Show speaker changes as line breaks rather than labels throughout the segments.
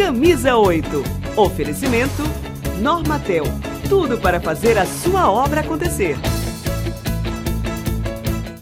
Camisa 8. Oferecimento Normatel. Tudo para fazer a sua obra acontecer.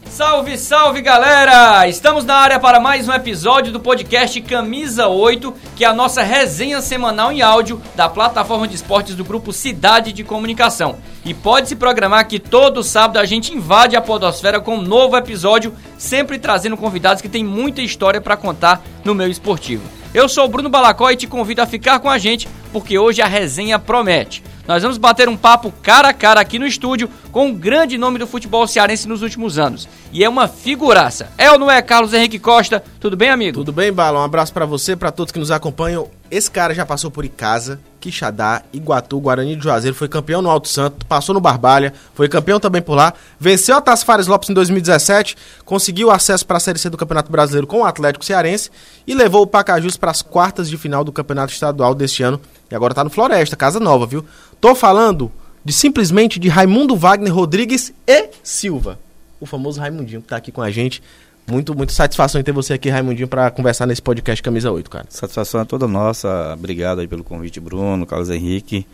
Salve, salve galera! Estamos na área para mais um episódio do podcast Camisa 8, que é a nossa resenha semanal em áudio da plataforma de esportes do grupo Cidade de Comunicação. E pode se programar que todo sábado a gente invade a Podosfera com um novo episódio, sempre trazendo convidados que têm muita história para contar no meio esportivo. Eu sou o Bruno Balacó e te convido a ficar com a gente, porque hoje a resenha promete. Nós vamos bater um papo cara a cara aqui no estúdio com um grande nome do futebol cearense nos últimos anos. E é uma figuraça. É ou não é, Carlos Henrique Costa? Tudo bem, amigo?
Tudo bem, Bala? Um abraço para você, para todos que nos acompanham. Esse cara já passou por Icasa, Quixadá, Iguatu, Guarani de Juazeiro, foi campeão no Alto Santo, passou no Barbalha, foi campeão também por lá, venceu a Taça Fares Lopes em 2017, conseguiu acesso para a Série C do Campeonato Brasileiro com o Atlético Cearense e levou o Pacajus para as quartas de final do Campeonato Estadual deste ano. E agora tá no Floresta, casa nova, viu? Tô falando de simplesmente de Raimundo Wagner Rodrigues e Silva, o famoso Raimundinho que tá aqui com a gente. Muito, muito satisfação em ter você aqui, Raimundinho, para conversar nesse podcast Camisa 8, cara.
Satisfação é toda nossa. Obrigado aí pelo convite, Bruno, Carlos Henrique.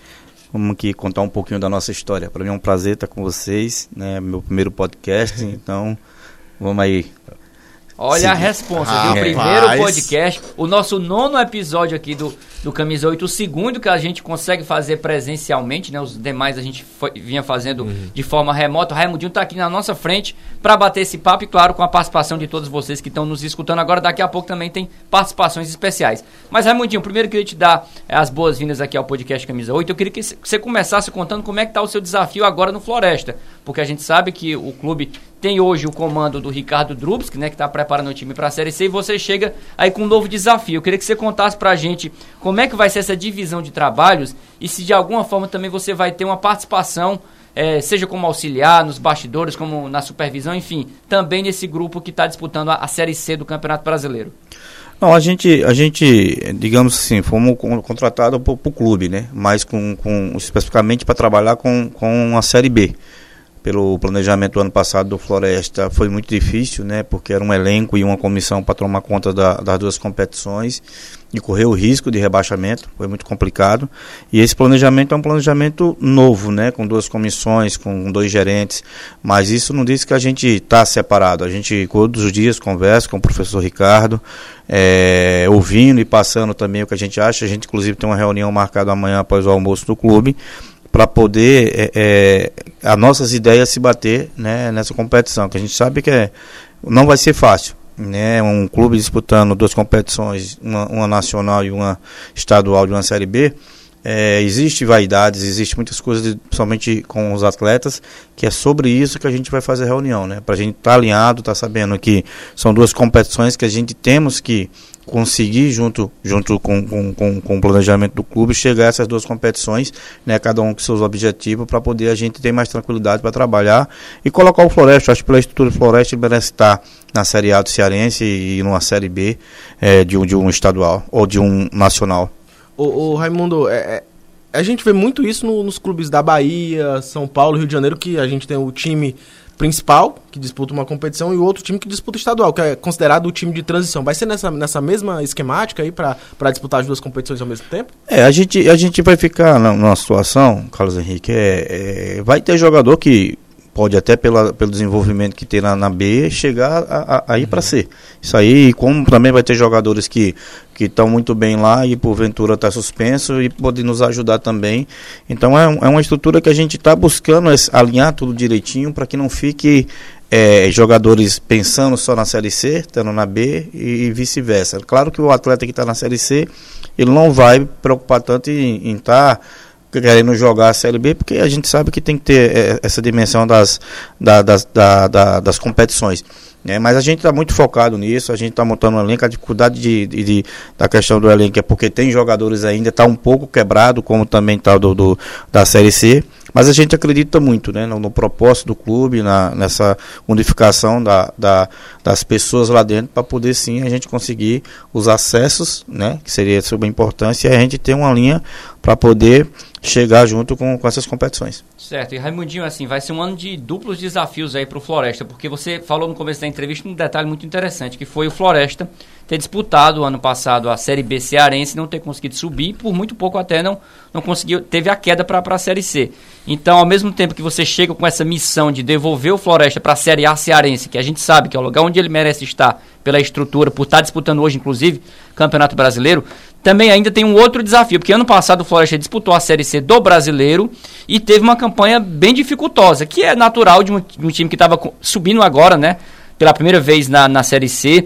Vamos aqui contar um pouquinho da nossa história. Para mim é um prazer estar com vocês, né? Meu primeiro podcast, então vamos aí
Olha Sim. a resposta, ah, viu? Primeiro podcast, o nosso nono episódio aqui do, do Camisa 8, o segundo que a gente consegue fazer presencialmente, né? Os demais a gente foi, vinha fazendo uhum. de forma remota. O Raimundinho está aqui na nossa frente para bater esse papo e, claro, com a participação de todos vocês que estão nos escutando agora. Daqui a pouco também tem participações especiais. Mas, Raimundinho, primeiro eu queria te dar é, as boas-vindas aqui ao podcast Camisa 8. Eu queria que você começasse contando como é que está o seu desafio agora no Floresta, porque a gente sabe que o clube tem hoje o comando do Ricardo Drubski, né, que está preparando o time para a Série C, e você chega aí com um novo desafio. Eu queria que você contasse para a gente como é que vai ser essa divisão de trabalhos e se de alguma forma também você vai ter uma participação, é, seja como auxiliar, nos bastidores, como na supervisão, enfim, também nesse grupo que está disputando a, a Série C do Campeonato Brasileiro.
Não, a gente, a gente, digamos assim, fomos contratados para o clube, né? Mas com, com especificamente para trabalhar com, com a Série B pelo planejamento do ano passado do Floresta foi muito difícil, né? Porque era um elenco e uma comissão para tomar conta da, das duas competições e correr o risco de rebaixamento, foi muito complicado. E esse planejamento é um planejamento novo, né? Com duas comissões, com dois gerentes, mas isso não diz que a gente está separado. A gente todos os dias conversa com o professor Ricardo, é, ouvindo e passando também o que a gente acha. A gente inclusive tem uma reunião marcada amanhã após o almoço do clube para poder é, é, as nossas ideias se bater né, nessa competição, que a gente sabe que é, não vai ser fácil. Né, um clube disputando duas competições, uma, uma nacional e uma estadual de uma Série B, é, existe vaidades, existe muitas coisas, principalmente com os atletas, que é sobre isso que a gente vai fazer a reunião, né? Para a gente estar tá alinhado, estar tá sabendo que são duas competições que a gente temos que conseguir, junto, junto com, com, com, com, o planejamento do clube, chegar a essas duas competições, né, cada um com seus objetivos, para poder a gente ter mais tranquilidade para trabalhar e colocar o Floresta. Acho que pela estrutura do Floresta ele merece estar na Série A do Cearense e numa Série B é, de, um, de um estadual ou de um nacional.
O, o Raimundo, é, é, a gente vê muito isso no, nos clubes da Bahia, São Paulo, Rio de Janeiro, que a gente tem o time principal, que disputa uma competição, e o outro time que disputa estadual, que é considerado o time de transição. Vai ser nessa, nessa mesma esquemática aí para disputar as duas competições ao mesmo tempo?
É, a gente, a gente vai ficar numa situação, Carlos Henrique, é, é vai ter jogador que pode até pela, pelo desenvolvimento que tem na, na B chegar a, a, a ir para C. Isso aí, como também vai ter jogadores que que estão muito bem lá e porventura está suspenso e pode nos ajudar também. Então é, é uma estrutura que a gente está buscando alinhar tudo direitinho para que não fique é, jogadores pensando só na Série C, estando na B e, e vice-versa. Claro que o atleta que está na Série C, ele não vai preocupar tanto em estar querendo jogar a Série B, porque a gente sabe que tem que ter é, essa dimensão das, da, das, da, da, das competições. Né? Mas a gente está muito focado nisso, a gente está montando um elenco, a dificuldade de, de, de, da questão do elenco é porque tem jogadores ainda, está um pouco quebrado, como também está do, do, da Série C. Mas a gente acredita muito né, no, no propósito do clube, na, nessa unificação da, da, das pessoas lá dentro, para poder sim a gente conseguir os acessos, né, que seria sobre a importância, e a gente ter uma linha para poder chegar junto com, com essas competições.
Certo, e Raimundinho, assim, vai ser um ano de duplos desafios aí para o Floresta, porque você falou no começo da entrevista um detalhe muito interessante, que foi o Floresta ter disputado ano passado a Série B cearense, não ter conseguido subir, por muito pouco até não, não conseguiu, teve a queda para a Série C. Então, ao mesmo tempo que você chega com essa missão de devolver o Floresta para a Série A cearense, que a gente sabe que é o lugar onde ele merece estar pela estrutura, por estar disputando hoje, inclusive, Campeonato Brasileiro, também ainda tem um outro desafio, porque ano passado o Floresta disputou a Série C do Brasileiro e teve uma campanha bem dificultosa, que é natural de um, de um time que estava subindo agora, né? Pela primeira vez na, na Série C,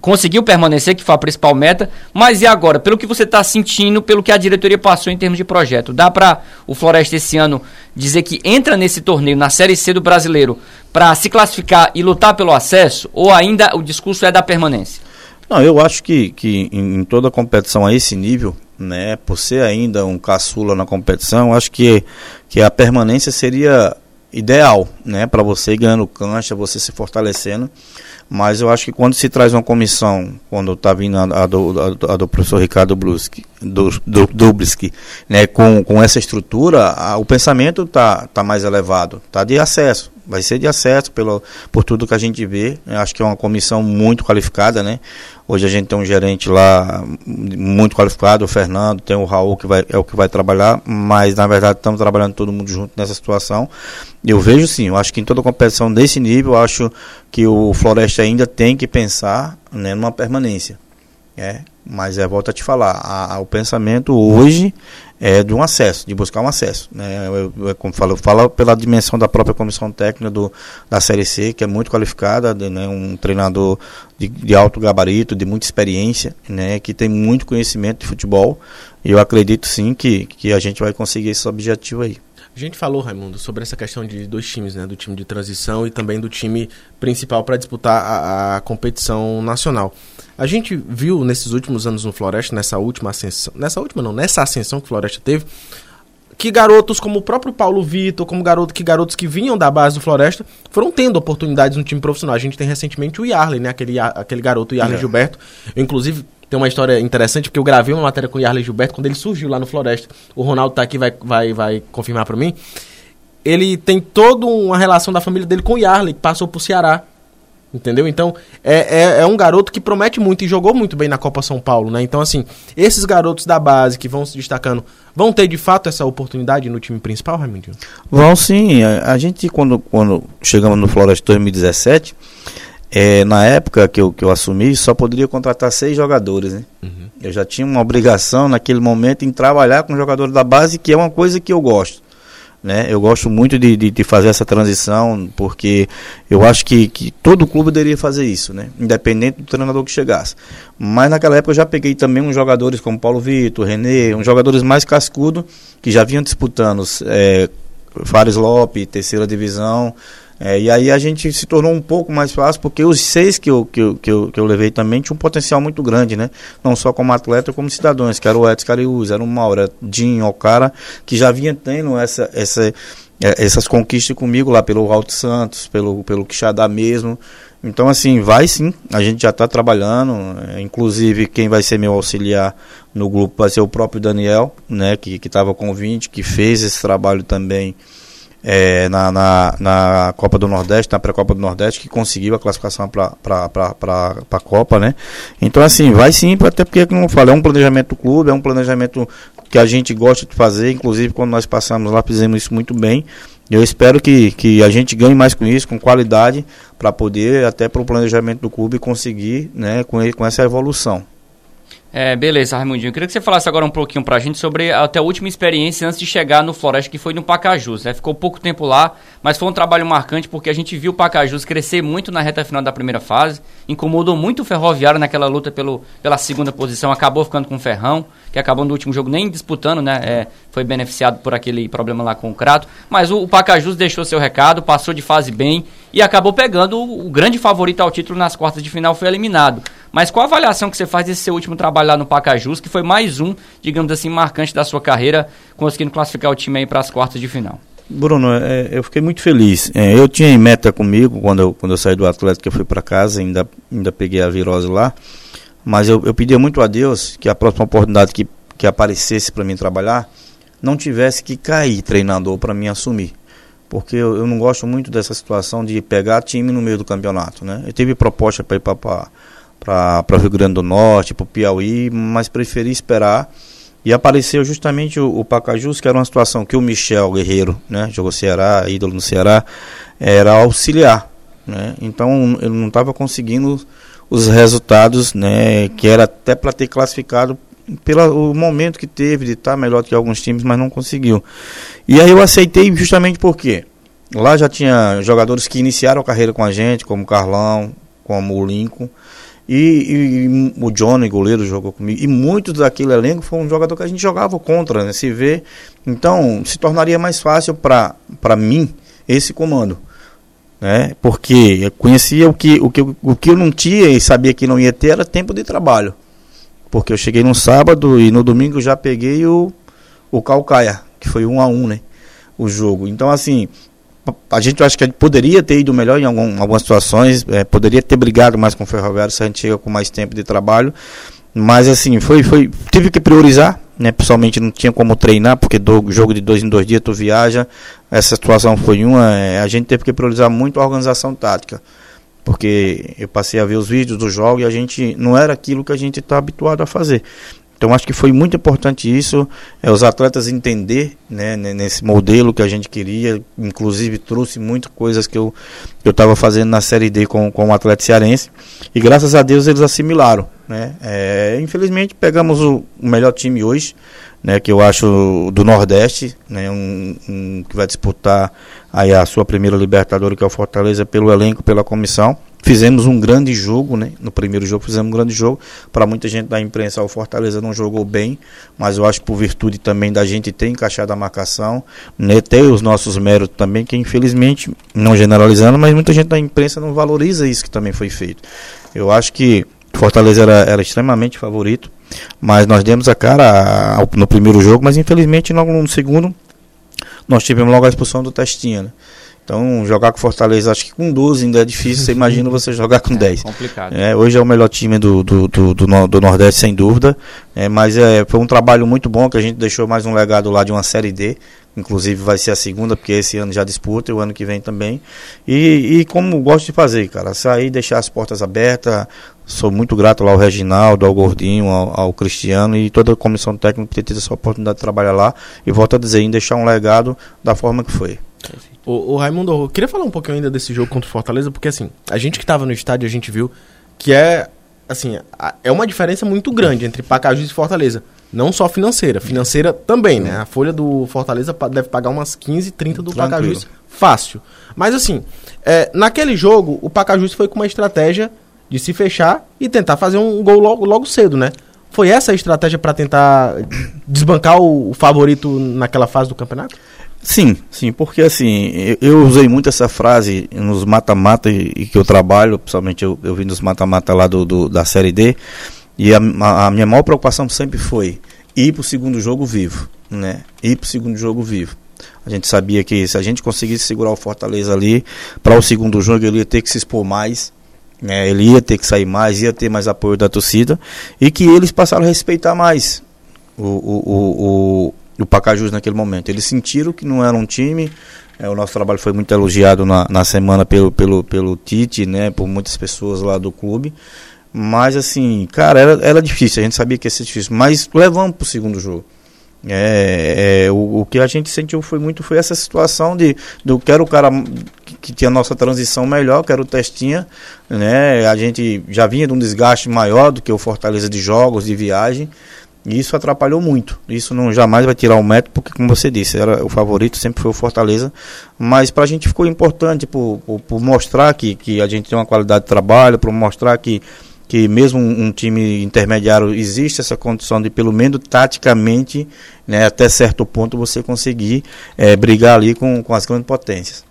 conseguiu permanecer, que foi a principal meta, mas e agora? Pelo que você está sentindo, pelo que a diretoria passou em termos de projeto, dá para o Floresta esse ano dizer que entra nesse torneio, na Série C do Brasileiro, para se classificar e lutar pelo acesso, ou ainda o discurso é da permanência?
Não, eu acho que, que em, toda competição a esse nível, né, por ser ainda um caçula na competição, acho que, que a permanência seria ideal, né, para você ganhando cancha, você se fortalecendo. Mas eu acho que quando se traz uma comissão, quando está vindo a, a, do, a, do, professor Ricardo Bluski, do, do, né, com, com essa estrutura, a, o pensamento está tá mais elevado, está de acesso, vai ser de acesso pelo, por tudo que a gente vê. Eu acho que é uma comissão muito qualificada, né? Hoje a gente tem um gerente lá muito qualificado, o Fernando, tem o Raul que vai, é o que vai trabalhar, mas na verdade estamos trabalhando todo mundo junto nessa situação. Eu vejo sim, eu acho que em toda competição desse nível, eu acho que o Floresta ainda tem que pensar né, numa permanência. É, mas é, volto a te falar, a, a, o pensamento hoje é de um acesso, de buscar um acesso. Né? Eu, eu, como falo, eu falo pela dimensão da própria comissão técnica do, da Série C, que é muito qualificada, de, né, um treinador de, de, alto gabarito, de muita experiência, né, que tem muito conhecimento de futebol. E eu acredito sim que, que a gente vai conseguir esse objetivo aí.
A gente falou, Raimundo, sobre essa questão de dois times, né? Do time de transição e também do time principal para disputar a, a, competição nacional. A gente viu nesses últimos anos no Floresta, nessa última ascensão, nessa última não, nessa ascensão que o Floresta teve, que garotos como o próprio Paulo Vitor, como garoto, que garotos que vinham da base do Floresta, foram tendo oportunidades no time profissional. A gente tem recentemente o Yarley, né? Aquele, aquele garoto, o Yarley é. Gilberto. Eu, inclusive, tem uma história interessante, porque eu gravei uma matéria com o Yarley Gilberto quando ele surgiu lá no Floresta. O Ronaldo tá aqui, vai, vai, vai confirmar para mim. Ele tem toda uma relação da família dele com o Yarley, que passou pro Ceará. Entendeu? Então, é, é, é, um garoto que promete muito e jogou muito bem na Copa São Paulo, né? Então, assim, esses garotos da base que vão se destacando, vão ter de fato essa oportunidade no time principal, Raimundinho?
Vão sim. A, a, gente, quando, quando chegamos no Floresta 2017, é, na época que eu, que eu assumi, só poderia contratar seis jogadores, né? Uhum. Eu já tinha uma obrigação naquele momento em trabalhar com jogadores da base, que é uma coisa que eu gosto. Né? Eu gosto muito de, de, de, fazer essa transição, porque eu acho que, que todo clube deveria fazer isso, né? independente do treinador que chegasse. Mas naquela época eu já peguei também uns jogadores como Paulo Vitor, René, uns jogadores mais cascudos, que já vinham disputando é, Fares Lopes, terceira divisão, é, e aí a gente se tornou um pouco mais fácil, porque os seis que eu, que eu, que eu, que eu levei também tinham um potencial muito grande, né? Não só como atleta, como cidadãos, que era o Edson Cariús, era o Mauro, era Dinho, o cara que já vinha tendo essa, essa, é, essas conquistas comigo lá pelo Alto Santos, pelo, pelo Quixadá mesmo. Então, assim, vai sim, a gente já está trabalhando, é, inclusive quem vai ser meu auxiliar no grupo vai ser o próprio Daniel, né, que estava com 20, que fez esse trabalho também é, na, na, na, Copa do Nordeste, na pré-Copa do Nordeste, que conseguiu a classificação para a Copa, né? Então, assim, vai sim, até porque, como eu falo, é um planejamento do clube, é um planejamento que a gente gosta de fazer, inclusive quando nós passamos lá, fizemos isso muito bem. Eu espero que, que a gente ganhe mais com isso, com qualidade, para poder, até para o planejamento do clube, conseguir né, com, ele, com essa evolução.
É, beleza, Raimundinho. Eu queria que você falasse agora um pouquinho pra gente sobre até a última experiência antes de chegar no Floresta, que foi no Pacajus. Né? Ficou pouco tempo lá, mas foi um trabalho marcante porque a gente viu o Pacajus crescer muito na reta final da primeira fase, incomodou muito o Ferroviário naquela luta pelo, pela segunda posição, acabou ficando com o Ferrão, que acabou no último jogo nem disputando, né? É, foi beneficiado por aquele problema lá com o Crato. Mas o, o Pacajus deixou seu recado, passou de fase bem e acabou pegando o, o grande favorito ao título nas quartas de final, foi eliminado. Mas qual a avaliação que você faz desse seu último trabalho lá no Pacajus, que foi mais um, digamos assim, marcante da sua carreira, conseguindo classificar o time aí para as quartas de final?
Bruno, é, eu fiquei muito feliz. É, eu tinha em meta comigo, quando eu, quando eu saí do Atlético, eu fui para casa, ainda, ainda peguei a virose lá. Mas eu, eu muito a Deus que a próxima oportunidade que, que aparecesse para mim trabalhar, não tivesse que cair treinador para mim assumir. Porque eu, eu, não gosto muito dessa situação de pegar time no meio do campeonato. Né? Eu tive proposta para ir para para o Rio Grande do Norte, para o Piauí, mas preferi esperar. E apareceu justamente o, o Pacajus, que era uma situação que o Michel Guerreiro, né, jogou Ceará, ídolo no Ceará, era auxiliar. Né? Então ele não estava conseguindo os resultados né, que era até para ter classificado pelo momento que teve de estar tá melhor que alguns times, mas não conseguiu. E aí eu aceitei justamente porque lá já tinha jogadores que iniciaram a carreira com a gente, como Carlão, como o Lincoln, e, e, o Johnny, goleiro, jogou comigo. E muitos daquele elenco foi um jogador que a gente jogava contra, né? Se vê. Então, se tornaria mais fácil para mim esse comando. Né? Porque eu conhecia o que, o, que, o que eu não tinha e sabia que não ia ter era tempo de trabalho. Porque eu cheguei no sábado e no domingo já peguei o, o Calcaia, que foi um a um, né? O jogo. Então, assim, a gente acho que poderia ter ido melhor em algum, algumas situações, é, poderia ter brigado mais com o Ferroviário se a gente chega com mais tempo de trabalho, mas assim, foi, foi, tive que priorizar, né, pessoalmente não tinha como treinar, porque do jogo de dois em dois dias tu viaja, essa situação foi uma, é, a gente teve que priorizar muito a organização tática, porque eu passei a ver os vídeos do jogo e a gente não era aquilo que a gente está habituado a fazer. Então acho que foi muito importante isso, é, os atletas entender né, nesse modelo que a gente queria, inclusive trouxe muitas coisas que eu estava fazendo na Série D com, com o atleta cearense, e graças a Deus eles assimilaram. Né? É, infelizmente pegamos o, o, melhor time hoje, né, que eu acho do Nordeste, né, um, um, que vai disputar aí a sua primeira Libertadores, que é o Fortaleza, pelo elenco, pela comissão. Fizemos um grande jogo, né? No primeiro jogo fizemos um grande jogo. Para muita gente da imprensa, o Fortaleza não jogou bem, mas eu acho que por virtude também da gente ter encaixado a marcação, né? ter os nossos méritos também, que infelizmente, não generalizando, mas muita gente da imprensa não valoriza isso que também foi feito. Eu acho que Fortaleza era, era extremamente favorito, mas nós demos a cara no primeiro jogo, mas infelizmente logo no segundo nós tivemos logo a expulsão do Testinha, né? Então, jogar com Fortaleza, acho que com 12 ainda é difícil. Você imagina você jogar com é, 10.
Complicado.
É, hoje é o melhor time do, do, do, do, do Nordeste, sem dúvida. É, mas é, foi um trabalho muito bom que a gente deixou mais um legado lá de uma Série D. Inclusive vai ser a segunda, porque esse ano já disputa e o ano que vem também. E, e como gosto de fazer, cara, sair deixar as portas abertas. Sou muito grato lá ao Reginaldo, ao Gordinho, ao, ao Cristiano e toda a comissão técnica por ter tido essa oportunidade de trabalhar lá. E volto a dizer, em deixar um legado da forma que foi.
O, o Raimundo, eu queria falar um pouquinho ainda desse jogo contra o Fortaleza, porque assim, a gente que estava no estádio, a gente viu que é, assim, é uma diferença muito grande entre Pacajus e Fortaleza. Não só financeira, financeira também, né? A folha do Fortaleza deve pagar umas 15, 30 do Tranquilo. Pacajus fácil. Mas assim, é, naquele jogo, o Pacajus foi com uma estratégia de se fechar e tentar fazer um gol logo, logo cedo, né? Foi essa a estratégia para tentar desbancar o favorito naquela fase do campeonato?
Sim, sim, porque assim, eu, eu usei muito essa frase nos mata-mata e, e, que eu trabalho, principalmente eu, eu vim dos mata-mata lá do, do, da Série D, e a, a, minha maior preocupação sempre foi ir para o segundo jogo vivo, né? Ir para o segundo jogo vivo. A gente sabia que se a gente conseguisse segurar o Fortaleza ali, para o segundo jogo ele ia ter que se expor mais, né? ele ia ter que sair mais, ia ter mais apoio da torcida, e que eles passaram a respeitar mais o, o, o do Pacajus naquele momento. Eles sentiram que não era um time. É, o nosso trabalho foi muito elogiado na, na semana pelo, pelo, pelo Tite, né, por muitas pessoas lá do clube. Mas assim, cara, era, era difícil, a gente sabia que ia ser difícil. Mas levamos para o segundo jogo. É, é, o, o, que a gente sentiu foi muito foi essa situação de do quero o cara que, que tinha a nossa transição melhor, quero o Testinha, né? A gente já vinha de um desgaste maior do que o Fortaleza de jogos, de viagem. E isso atrapalhou muito. Isso não jamais vai tirar o mérito, porque, como você disse, era o favorito sempre foi o Fortaleza. Mas para a gente ficou importante por, por, por, mostrar que, que a gente tem uma qualidade de trabalho, por mostrar que, que mesmo um, um, time intermediário existe essa condição de, pelo menos taticamente, né, até certo ponto, você conseguir é, brigar ali com, com as grandes potências.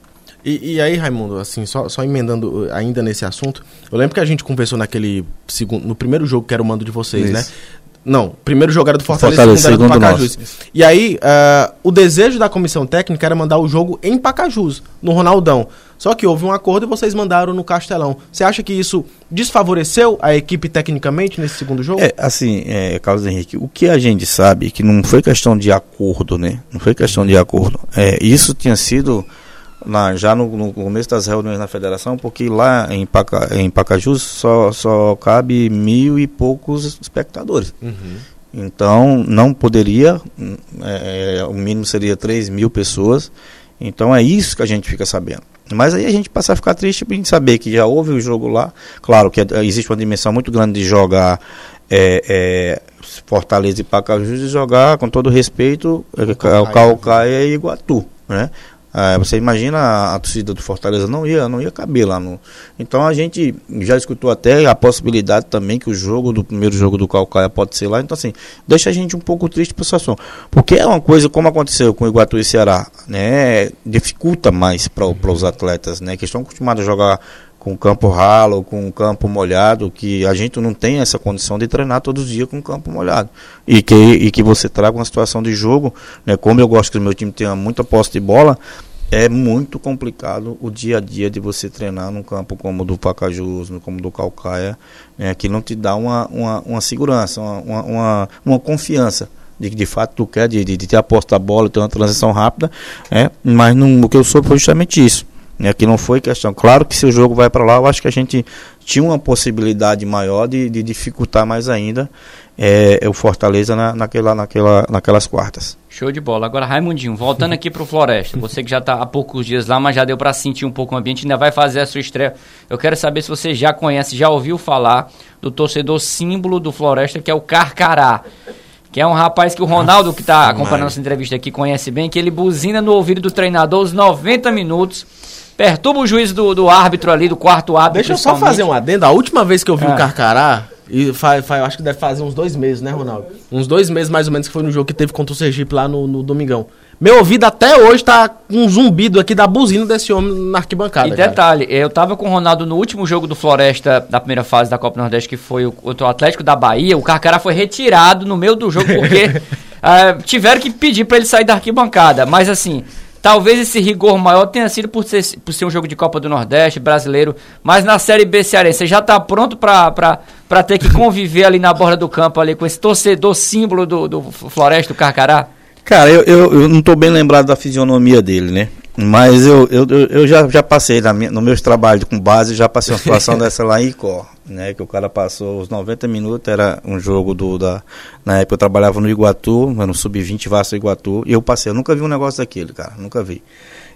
E, e, aí, Raimundo, assim, só, só emendando uh, ainda nesse assunto, eu lembro que a gente conversou naquele segundo, no primeiro jogo que era o mando de vocês? Isso. né? Não, primeiro jogo era do Fortaleza, Fortaleza segundo era do Pacajus. E aí, uh, o desejo da comissão técnica era mandar o jogo em Pacajus, no Ronaldão. Só que houve um acordo e vocês mandaram no Castelão. Você acha que isso desfavoreceu a equipe tecnicamente nesse segundo jogo?
É, assim, é, Carlos Henrique, o que a gente sabe que não foi questão de acordo, né? Não foi questão de acordo. É, isso tinha sido na, já no, no, começo das reuniões na federação, porque lá em, Paca, em Pacajus só, só cabe mil e poucos espectadores. Uhum. Então não poderia, é, é, o mínimo seria 3 mil pessoas. Então é isso que a gente fica sabendo. Mas aí a gente passa a ficar triste em saber que já houve o jogo lá. Claro que existe uma dimensão muito grande de jogar é, é, Fortaleza e Pacajus e jogar, com todo respeito, o Calcaia e Iguatu. Né? É, você imagina a, torcida do Fortaleza não ia, não ia caber lá no. Então a gente já escutou até a possibilidade também que o jogo do primeiro jogo do Calcaia pode ser lá. Então assim, deixa a gente um pouco triste por situação, porque é uma coisa como aconteceu com o Iguatu e Ceará, né? Dificulta mais para os atletas, né? Que estão acostumados a jogar com campo ralo, com campo molhado, que a gente não tem essa condição de treinar todos os dias com campo molhado. E que, e que você traga uma situação de jogo, né, como eu gosto que o meu time tenha muita posse de bola, é muito complicado o dia a dia de você treinar num campo como o do Pacajus, como do Calcaia, né, que não te dá uma, uma, uma segurança, uma, uma, uma confiança de que de fato tu quer, de, de, de ter a da bola, ter uma transição rápida, é, mas não, o que eu soube foi justamente isso. Né, que não foi questão. Claro que se o jogo vai para lá, eu acho que a gente tinha uma possibilidade maior de, de dificultar mais ainda é, o Fortaleza na, naquela, naquela, naquelas quartas.
Show de bola. Agora, Raimundinho, voltando aqui para o Floresta, você que já está há poucos dias lá, mas já deu para sentir um pouco o ambiente, ainda vai fazer a sua estreia. Eu quero saber se você já conhece, já ouviu falar do torcedor símbolo do Floresta, que é o Carcará que é um rapaz que o Ronaldo, que está acompanhando nossa entrevista aqui, conhece bem, que ele buzina no ouvido do treinador os 90 minutos perturba o juiz do, do árbitro ali, do quarto árbitro.
Deixa eu só fazer um adendo. A última vez que eu vi é. o Carcará, e faz, faz, acho que deve fazer uns dois meses, né, Ronaldo? Uns dois meses mais ou menos que foi no jogo que teve contra o Sergipe lá no, no Domingão. Meu ouvido até hoje tá um zumbido aqui da buzina desse homem na arquibancada.
E detalhe, cara. eu tava com o Ronaldo no último jogo do Floresta da primeira fase da Copa Nordeste, que foi o, o Atlético da Bahia. O Carcará foi retirado no meio do jogo porque uh, tiveram que pedir para ele sair da arquibancada. Mas assim, Talvez esse rigor maior tenha sido por ser, por ser um jogo de Copa do Nordeste, brasileiro, mas na Série B Cearense, você já está pronto para ter que conviver ali na borda do campo, ali com esse torcedor símbolo do, do Floresta, do Carcará?
Cara, eu, eu, eu não estou bem lembrado da fisionomia dele, né? Mas eu, eu, eu já, já passei na minha, no meus trabalhos com base, já passei uma situação dessa lá em Icó, né? Que o cara passou os 90 minutos, era um jogo do da. Na época eu trabalhava no Iguatu, no Sub-20 Vasco Iguatu, e eu passei, eu nunca vi um negócio daquele, cara, nunca vi.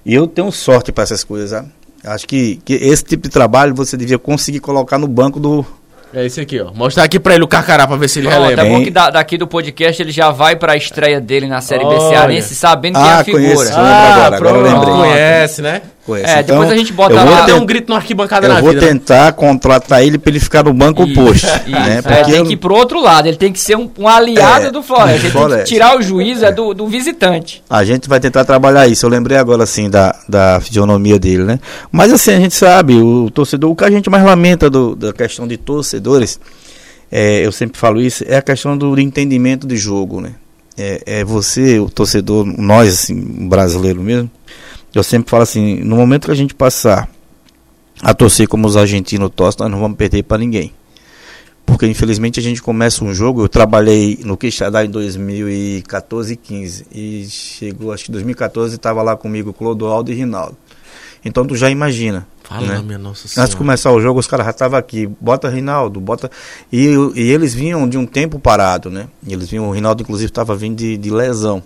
E eu tenho sorte para essas coisas, sabe? Acho que, que esse tipo de trabalho você devia conseguir colocar no banco do,
é esse aqui, ó. Mostrar aqui pra ele o Carcará pra ver se ele oh, relembra.
É bom que da, daqui do podcast ele já vai pra estreia dele na Série B Cearense sabendo ah, quem é a figura.
Conheço, ah,
agora, agora eu lembrei. Conhece, né?
É, então, depois a gente bota lá.
Tent... um grito no arquibancada
eu
na
vou
vida,
né? tentar né? contratar ele pra ele ficar no banco isso, oposto. Isso.
Né? É, tem eu... que ir pro outro lado. Ele tem que ser um, um aliado é, do Floresta. Ele Floresta. tem que tirar o juízo é do, do visitante.
A gente vai tentar trabalhar isso. Eu lembrei agora, assim, da, da fisionomia dele, né? Mas, assim, a gente sabe, o torcedor, o que a gente mais lamenta do, da questão de torcedores é, eu sempre falo isso, é a questão do entendimento de jogo, né? É, é você, o torcedor, nós, assim, brasileiro mesmo, eu sempre falo assim, no momento que a gente passar a torcer como os argentinos torcem, nós não vamos perder para ninguém. Porque infelizmente a gente começa um jogo, eu trabalhei no Quixadá em 2014 e 15 e chegou, acho que 2014 estava lá comigo Clodoaldo e Rinaldo. Então tu já imagina,
Fala,
né?
minha nossa
senhora. Antes de começar o jogo, os caras já estavam aqui. Bota Rinaldo, bota. E, e, eles vinham de um tempo parado, né? Eles vinham, o Rinaldo, inclusive, estava vindo de, de lesão.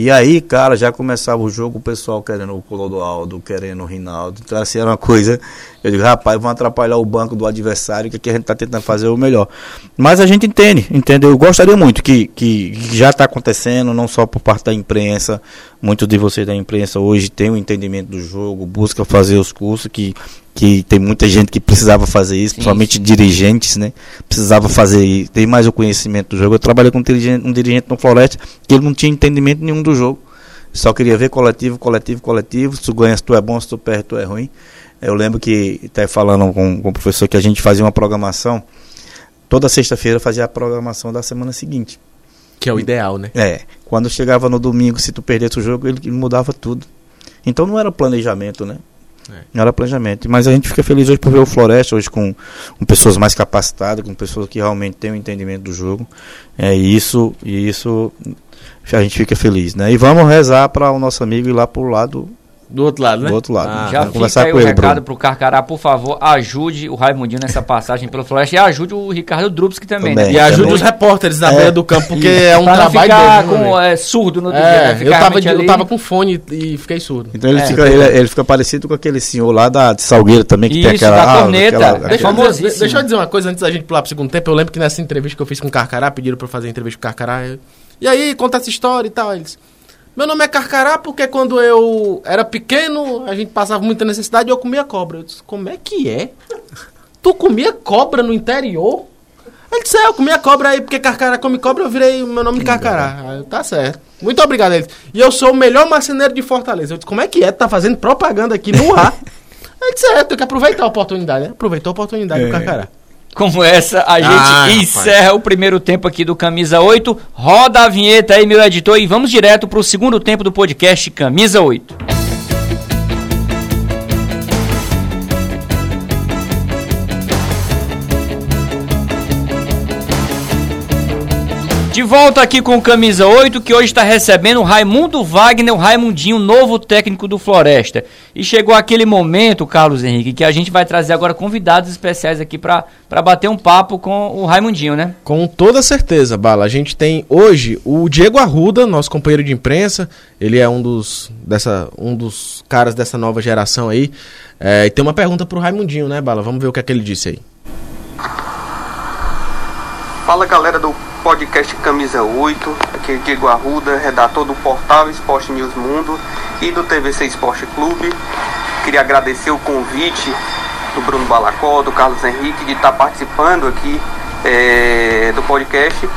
E aí, cara, já começava o jogo, o pessoal querendo o Clodoaldo, querendo o Rinaldo. Então, assim, era uma coisa. Eu digo, rapaz, vão atrapalhar o banco do adversário, que aqui a gente está tentando fazer o melhor. Mas a gente entende, entendeu? Eu gostaria muito que, que, que já está acontecendo, não só por parte da imprensa. Muitos de vocês da imprensa hoje têm o um entendimento do jogo, busca fazer os cursos que que tem muita gente que precisava fazer isso, sim, principalmente sim. dirigentes, né? Precisava fazer isso, tem mais o conhecimento do jogo. Eu trabalhei com um dirigente, um dirigente no Floresta que ele não tinha entendimento nenhum do jogo. Só queria ver coletivo, coletivo, coletivo. Se tu ganha, se tu é bom, se tu perde, tu é ruim. Eu lembro que, até falando com, com o professor, que a gente fazia uma programação. Toda sexta-feira fazia a programação da semana seguinte.
Que é o ideal, né?
É. Quando chegava no domingo, se tu perdesse o jogo, ele, ele mudava tudo. Então não era planejamento, né? É. Era planejamento. Mas a gente fica feliz hoje por ver o Floresta hoje com, com pessoas mais capacitadas, com pessoas que realmente têm o um entendimento do jogo. É isso, e isso a gente fica feliz, né? E vamos rezar para o nosso amigo ir lá pro lado
Do outro lado, né?
Do outro lado.
Ah, Já fica conversar aí com o ele, recado Bruno. pro Carcará, por favor, ajude o Raimundinho nessa passagem pelo Floresta e ajude o Ricardo Drubski também,
também. Né? E ajude os repórteres da é. beira do campo, porque e é um trabalho
ficar dele, com, é, surdo no
é, dia, né? eu, tava, eu tava com fone e fiquei surdo.
Então ele, é. fica, ele, ele, fica parecido com aquele senhor lá da, de Salgueira também, que
Isso,
tem aquela... Da
ah, corneta,
aquela, deixa, eu deixa eu dizer uma coisa antes da gente pular pro segundo tempo. Eu lembro que nessa entrevista que eu fiz com o Carcará, pediram pra eu fazer entrevista com o Carcará. Eu, e aí, conta essa história e tal. Eles... Meu nome é Carcará porque quando eu era pequeno, a gente passava muita necessidade e eu comia cobra. Eu disse, como é que é? Tu comia cobra no interior? Ele disse, é, eu comia cobra aí, porque Carcará come cobra, eu virei meu nome Carcará. Aí, tá certo. Muito obrigado, ele. E eu sou o melhor marceneiro de Fortaleza. Eu disse, como é que é? Tu tá fazendo propaganda aqui no ar. Ele disse, é, tem que aproveitar a oportunidade, né? Aproveitou a oportunidade é. do Carcará
como essa, a gente ah, encerra rapaz. o primeiro tempo aqui do Camisa 8. Roda a vinheta aí, meu editor, e vamos direto para o segundo tempo do podcast Camisa 8. De volta aqui com o Camisa 8, que hoje está recebendo o Raimundo Wagner, o Raimundinho, novo técnico do Floresta. E chegou aquele momento, Carlos Henrique, que a gente vai trazer agora convidados especiais aqui para bater um papo com o Raimundinho, né?
Com toda certeza, Bala. A gente tem hoje o Diego Arruda, nosso companheiro de imprensa. Ele é um dos, dessa, um dos caras dessa nova geração aí. É, e tem uma pergunta para o Raimundinho, né, Bala? Vamos ver o que é que ele disse aí.
Fala galera do podcast Camisa 8, aqui é Diego Arruda, redator do portal Esporte News Mundo e do TVC Esporte Clube. Queria agradecer o convite do Bruno Balacó, do Carlos Henrique, de estar participando aqui é, do podcast.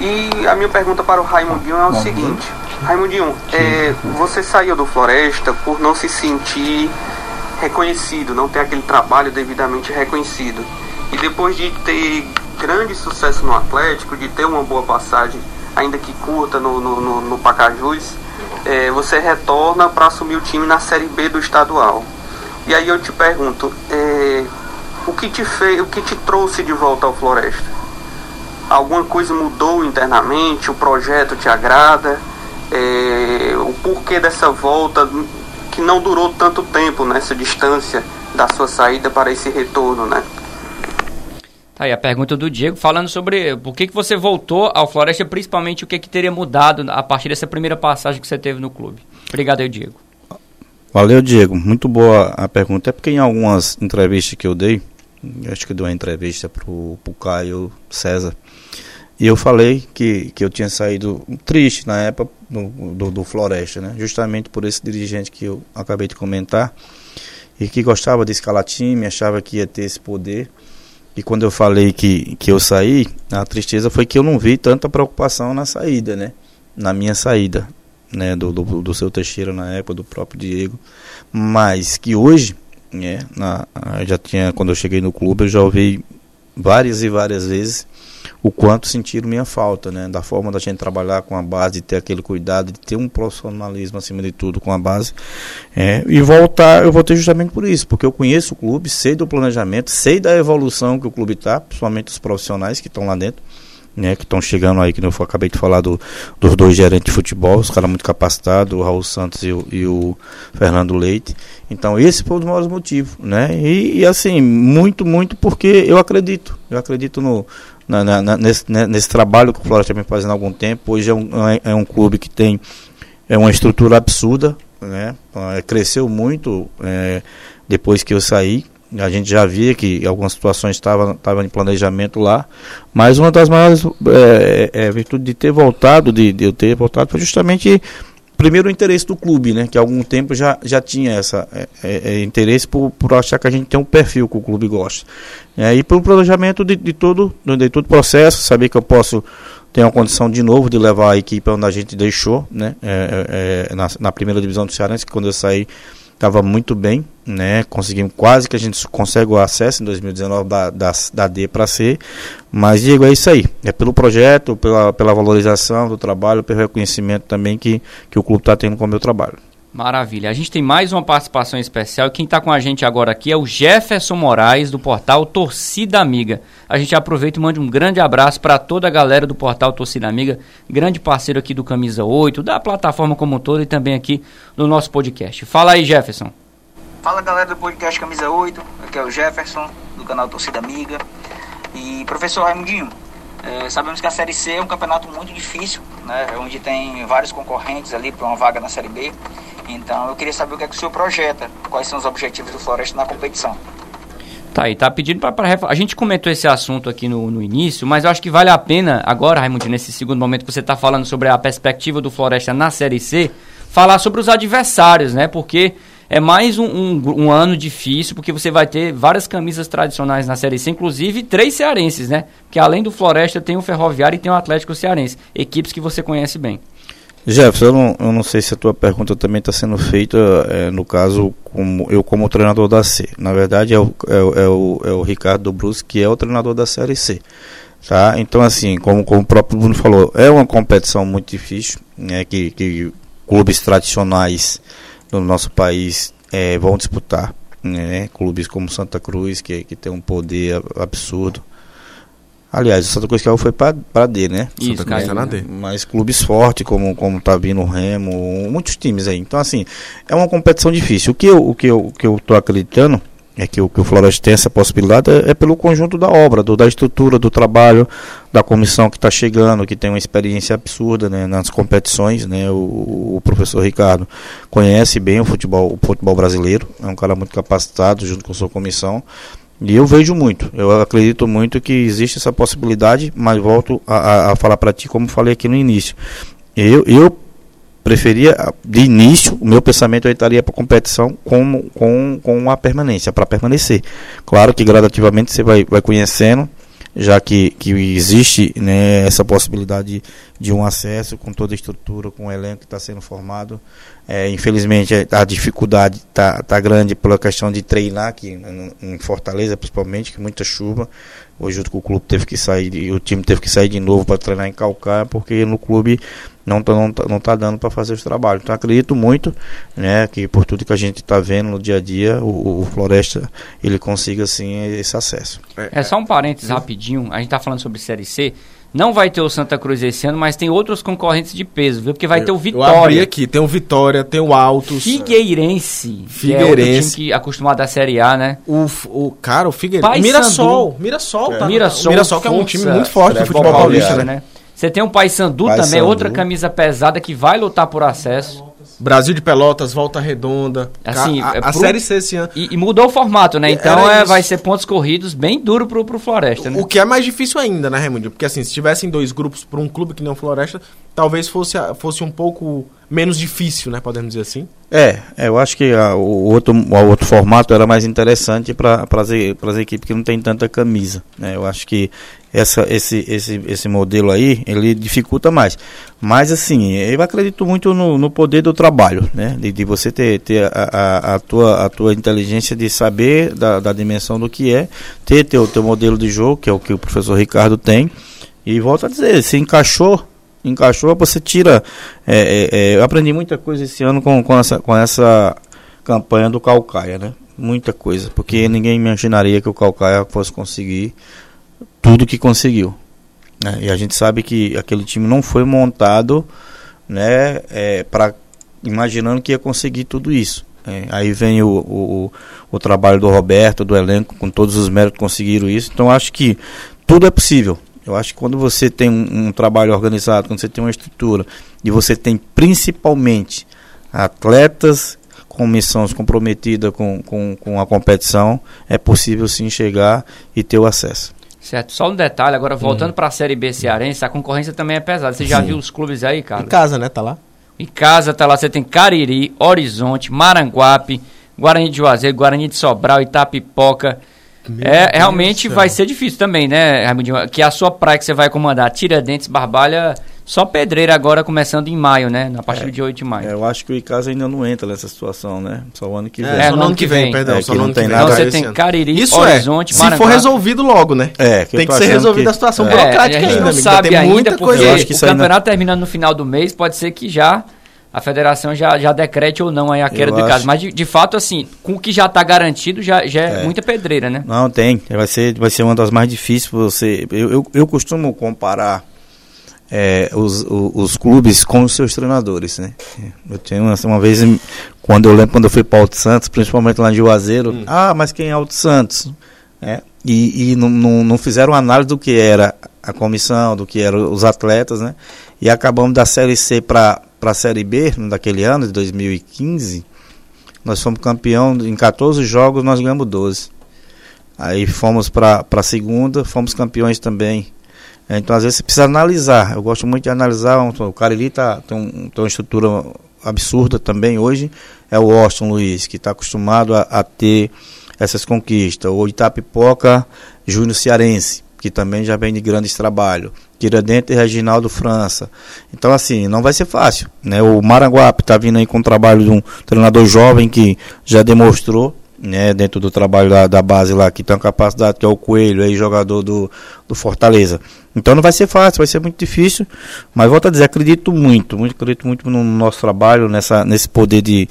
E a minha pergunta para o Raimundinho é o seguinte: Raimundinho, é, você saiu do Floresta por não se sentir reconhecido, não ter aquele trabalho devidamente reconhecido. E depois de ter grande sucesso no Atlético, de ter uma boa passagem, ainda que curta, no, no, no, no Pacajus, é, você retorna para assumir o time na Série B do estadual. E aí eu te pergunto, é, o que te fez, o que te trouxe de volta ao Floresta? Alguma coisa mudou internamente? O projeto te agrada? É, o porquê dessa volta que não durou tanto tempo nessa distância da sua saída para esse retorno, né?
Tá aí a pergunta do Diego, falando sobre por que, que você voltou ao Floresta, principalmente o que, que teria mudado a partir dessa primeira passagem que você teve no clube. Obrigado aí, Diego.
Valeu, Diego. Muito boa a pergunta. É porque em algumas entrevistas que eu dei, acho que eu dei uma entrevista pro, pro Caio César, e eu falei que, que eu tinha saído triste na época do, do, do Floresta, né? Justamente por esse dirigente que eu acabei de comentar, e que gostava de escalar time, achava que ia ter esse poder e quando eu falei que, que eu saí, a tristeza foi que eu não vi tanta preocupação na saída, né? Na minha saída, né? Do, do, do seu Teixeira na época, do próprio Diego. Mas que hoje, né? Na, já tinha, quando eu cheguei no clube, eu já ouvi várias e várias vezes o quanto sentiram minha falta, né? Da forma da gente trabalhar com a base, de ter aquele cuidado, de ter um profissionalismo acima de tudo com a base. É, e voltar, eu voltei justamente por isso, porque eu conheço o clube, sei do planejamento, sei da evolução que o clube está, principalmente os profissionais que estão lá dentro. Né, que estão chegando aí, que eu acabei de falar do, dos dois gerentes de futebol, os caras muito capacitados, o Raul Santos e o, e o, Fernando Leite. Então, esse foi um dos maiores motivos, né? E, e, assim, muito, muito porque eu acredito. Eu acredito no, na, na, nesse, né, nesse trabalho que o Floresta vem fazendo há algum tempo. Hoje é um, é, é um clube que tem é uma estrutura absurda, né? É, cresceu muito é, depois que eu saí. A gente já via que algumas situações estavam em planejamento lá, mas uma das maiores é, é, virtudes de ter voltado, de, de eu ter voltado, foi justamente primeiro o interesse do clube, né? Que há algum tempo já, já tinha essa é, é, é, interesse por, por achar que a gente tem um perfil que o clube gosta. É, e pelo planejamento de, de todo de todo o processo, saber que eu posso ter uma condição de novo de levar a equipe onde a gente deixou, né? É, é, na, na, primeira divisão do Cearense, que quando eu saí estava muito bem, né? Conseguimos quase que a gente consegue o acesso em 2019 da, da, da D para C. Mas, Diego, é isso aí. É pelo projeto, pela, pela valorização do trabalho, pelo reconhecimento também que, que o clube está tendo com o meu trabalho.
Maravilha. A gente tem mais uma participação especial. Quem está com a gente agora aqui é o Jefferson Moraes, do portal Torcida Amiga. A gente aproveita e manda um grande abraço para toda a galera do portal Torcida Amiga, grande parceiro aqui do Camisa 8, da plataforma como um todo e também aqui no nosso podcast. Fala aí, Jefferson.
Fala galera do podcast Camisa 8, aqui é o Jefferson, do canal Torcida Amiga. E professor Raimundinho, é, sabemos que a Série C é um campeonato muito difícil, né, onde tem vários concorrentes ali para uma vaga na Série B. Então eu queria saber o que é que o senhor projeta, quais são os objetivos do Floresta na competição.
Tá aí, tá pedindo para a gente comentou esse assunto aqui no, no, início, mas eu acho que vale a pena agora, Raimundo, nesse segundo momento que você está falando sobre a perspectiva do Floresta na Série C, falar sobre os adversários, né? Porque é mais um, um, um, ano difícil, porque você vai ter várias camisas tradicionais na Série C, inclusive três cearenses, né? Que além do Floresta tem o Ferroviário e tem o Atlético Cearense, equipes que você conhece bem.
Jefferson, eu não, eu não sei se a tua pergunta também está sendo feita, é, no caso, como, eu como treinador da C. Na verdade, é o, é, é o, é o Ricardo Bruce que é o treinador da Série C. Tá? Então, assim, como, como o próprio Bruno falou, é uma competição muito difícil, né, que, que clubes tradicionais do nosso país é, vão disputar. Né, clubes como Santa Cruz, que, que tem um poder absurdo. Aliás, o Santa Cruz caiu foi para D, né?
Isso,
Santa
Cruz
tá na D. Mas clubes fortes, como, como tá vindo o Remo, muitos times aí. Então, assim, é uma competição difícil. O que eu, o que eu, o que eu tô acreditando é que o, que o Floresta tem essa possibilidade é, é, pelo conjunto da obra, do, da estrutura, do trabalho, da comissão que está chegando, que tem uma experiência absurda né, nas competições. Né, o, o, professor Ricardo conhece bem o futebol, o futebol brasileiro, é um cara muito capacitado junto com sua comissão. E eu vejo muito, eu acredito muito que existe essa possibilidade, mas volto a, a, a falar para ti, como falei aqui no início. Eu, eu preferia, de início, o meu pensamento eu estaria para competição com, com, com a permanência, para permanecer. Claro que gradativamente você vai, vai conhecendo, já que, que existe né, essa possibilidade de um acesso com toda a estrutura, com o elenco que está sendo formado. É, infelizmente a dificuldade está tá grande pela questão de treinar aqui em Fortaleza, principalmente, que muita chuva. Hoje o clube teve que sair, o time teve que sair de novo para treinar em Calcaia, porque no clube não está não tá, não tá dando para fazer os trabalhos. Então acredito muito, né, que por tudo que a gente está vendo no dia a dia, o, o, Floresta ele consiga assim esse acesso.
É, só um parênteses rapidinho, a gente está falando sobre Série C. Não vai ter o Santa Cruz esse ano, mas tem outros concorrentes de peso, viu? Porque vai eu, ter o Vitória. Eu abri
aqui, tem o Vitória, tem o Altos.
Figueirense.
Figueirense.
Que é time que acostumado à Série A, né?
O, o cara, o Figueirense. Mirassol.
Mirassol,
é. tá? Mirassol, Mirassol que é um time muito forte do futebol paulista, né? né?
Você tem o Paysandu também, outra camisa pesada que vai lutar por acesso.
Brasil de Pelotas, Volta Redonda.
Assim,
a, a, é a Série C esse ano.
E, e, mudou o formato, né? Então é, vai ser pontos corridos bem duro pro, pro Floresta, né?
O que é mais difícil ainda, né, Raimundo? Porque assim, se tivessem dois grupos para um clube que não Floresta, talvez fosse, fosse um pouco menos difícil, né? Podemos dizer assim.
É, é eu acho que a, o, outro, o outro formato era mais interessante para as equipes que não tem tanta camisa. Né? Eu acho que essa, esse, esse, esse modelo aí, ele dificulta mais. Mas assim, eu acredito muito no, no poder do trabalho, né? De, de você ter, ter a, a, a, tua, a tua inteligência de saber da, da dimensão do que é, ter teu, teu modelo de jogo, que é o que o professor Ricardo tem. E volto a dizer, se encaixou, encaixou, você tira. É, é, é, eu aprendi muita coisa esse ano com, com, essa, com essa campanha do Calcaia, né? Muita coisa, porque ninguém imaginaria que o Calcaia fosse conseguir tudo que conseguiu. Né? E a gente sabe que aquele time não foi montado né, é, para imaginando que ia conseguir tudo isso. É, aí vem o, o, o, trabalho do Roberto, do elenco, com todos os méritos conseguiram isso. Então acho que tudo é possível. Eu acho que quando você tem um, um trabalho organizado, quando você tem uma estrutura e você tem principalmente atletas com missões comprometidas com, com, com a competição, é possível sim chegar e ter o acesso.
Certo. Só um detalhe, agora voltando hum. para a Série B cearense, a concorrência também é pesada. Você já Sim. viu os clubes aí, cara?
Em casa, né? Tá lá.
Em casa, tá lá. Você tem Cariri, Horizonte, Maranguape, Guarani de Juazeiro, Guarani de Sobral, Itapipoca. Meu é, Deus realmente vai ser difícil também, né, Raimundinho? Que a sua praia que você vai comandar, Tiradentes, Barbalha, só pedreira agora começando em maio, né? Na partir é, de 8 de maio.
É, eu acho que o Icasa ainda não entra nessa situação, né? Só o ano que vem.
É, só no ano que vem, perdão.
É,
só
no
ano
que vem.
Então você tem Cariri,
Isso
Horizonte,
é, se for resolvido logo, né?
É,
que tem que ser resolvida que... a situação
é,
burocrática
a gente
ainda,
não sabe
tem
ainda,
muita
coisa. o campeonato terminando no final do mês, pode ser que já a federação já, já decrete ou não aí a queda do acho... caso. Mas de, de, fato, assim, com o que já está garantido, já, já é, é, muita pedreira, né?
Não, tem. Vai ser, vai ser uma das mais difíceis você. Eu, eu, eu costumo comparar é, os, os, os, clubes com os seus treinadores, né? Eu tinha uma, uma vez, quando eu lembro quando eu fui para Alto Santos, principalmente lá em Juazeiro, hum. ah, mas quem é Alto Santos? É, e, e não, não, não, fizeram análise do que era a comissão, do que eram os atletas, né? E acabamos da Série C para a Série B, daquele ano, de 2015, nós fomos campeão em 14 jogos, nós ganhamos 12. Aí fomos para a segunda, fomos campeões também então, às vezes, você precisa analisar. Eu gosto muito de analisar. O Cariri tá, tem, um, tem uma estrutura absurda também hoje. É o Austin Luiz, que está acostumado a, a, ter essas conquistas. O Itapipoca Júnior Cearense, que também já vem de grandes trabalhos. Tiradentes e Reginaldo França. Então, assim, não vai ser fácil. Né? O Maranguape está vindo aí com o trabalho de um treinador jovem que já demonstrou né, dentro do trabalho da, da, base lá, que tem uma capacidade, que é o Coelho, aí, jogador do, do Fortaleza. Então não vai ser fácil, vai ser muito difícil, mas volto a dizer, acredito muito, muito acredito muito no nosso trabalho, nessa, nesse poder de,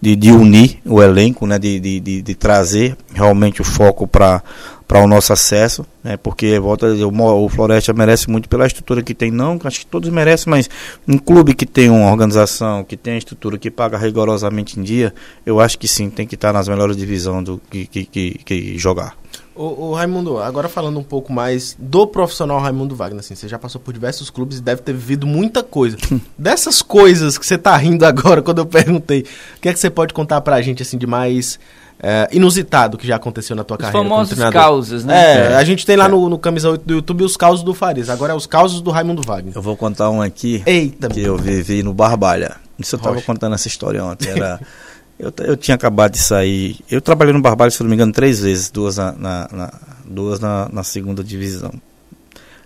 de, de unir o elenco, né, de, de, de, de trazer realmente o foco para para o nosso acesso, né? Porque volta o Floresta merece muito pela estrutura que tem, não, acho que todos merecem, mas um clube que tem uma organização, que tem a estrutura que paga rigorosamente em dia, eu acho que sim, tem que estar nas melhores divisões do que, que, que, que jogar.
O, o, Raimundo, agora falando um pouco mais do profissional Raimundo Wagner, assim, você já passou por diversos clubes e deve ter vivido muita coisa. Dessas coisas que você tá rindo agora quando eu perguntei, o que é que você pode contar pra gente assim de mais é, inusitado que já aconteceu na tua
os
carreira.
Os famosos causos, né?
É, a gente tem lá no, no Camisa 8 do YouTube os causos do Farias. Agora é os causos do Raimundo Wagner.
Eu vou contar um aqui
Eita,
que eu vivi no Barbalha. Isso eu estava contando essa história ontem. Era, eu, eu tinha acabado de sair. Eu trabalhei no Barbalha, se não me engano, três vezes. Duas na, na, na duas na, na segunda divisão.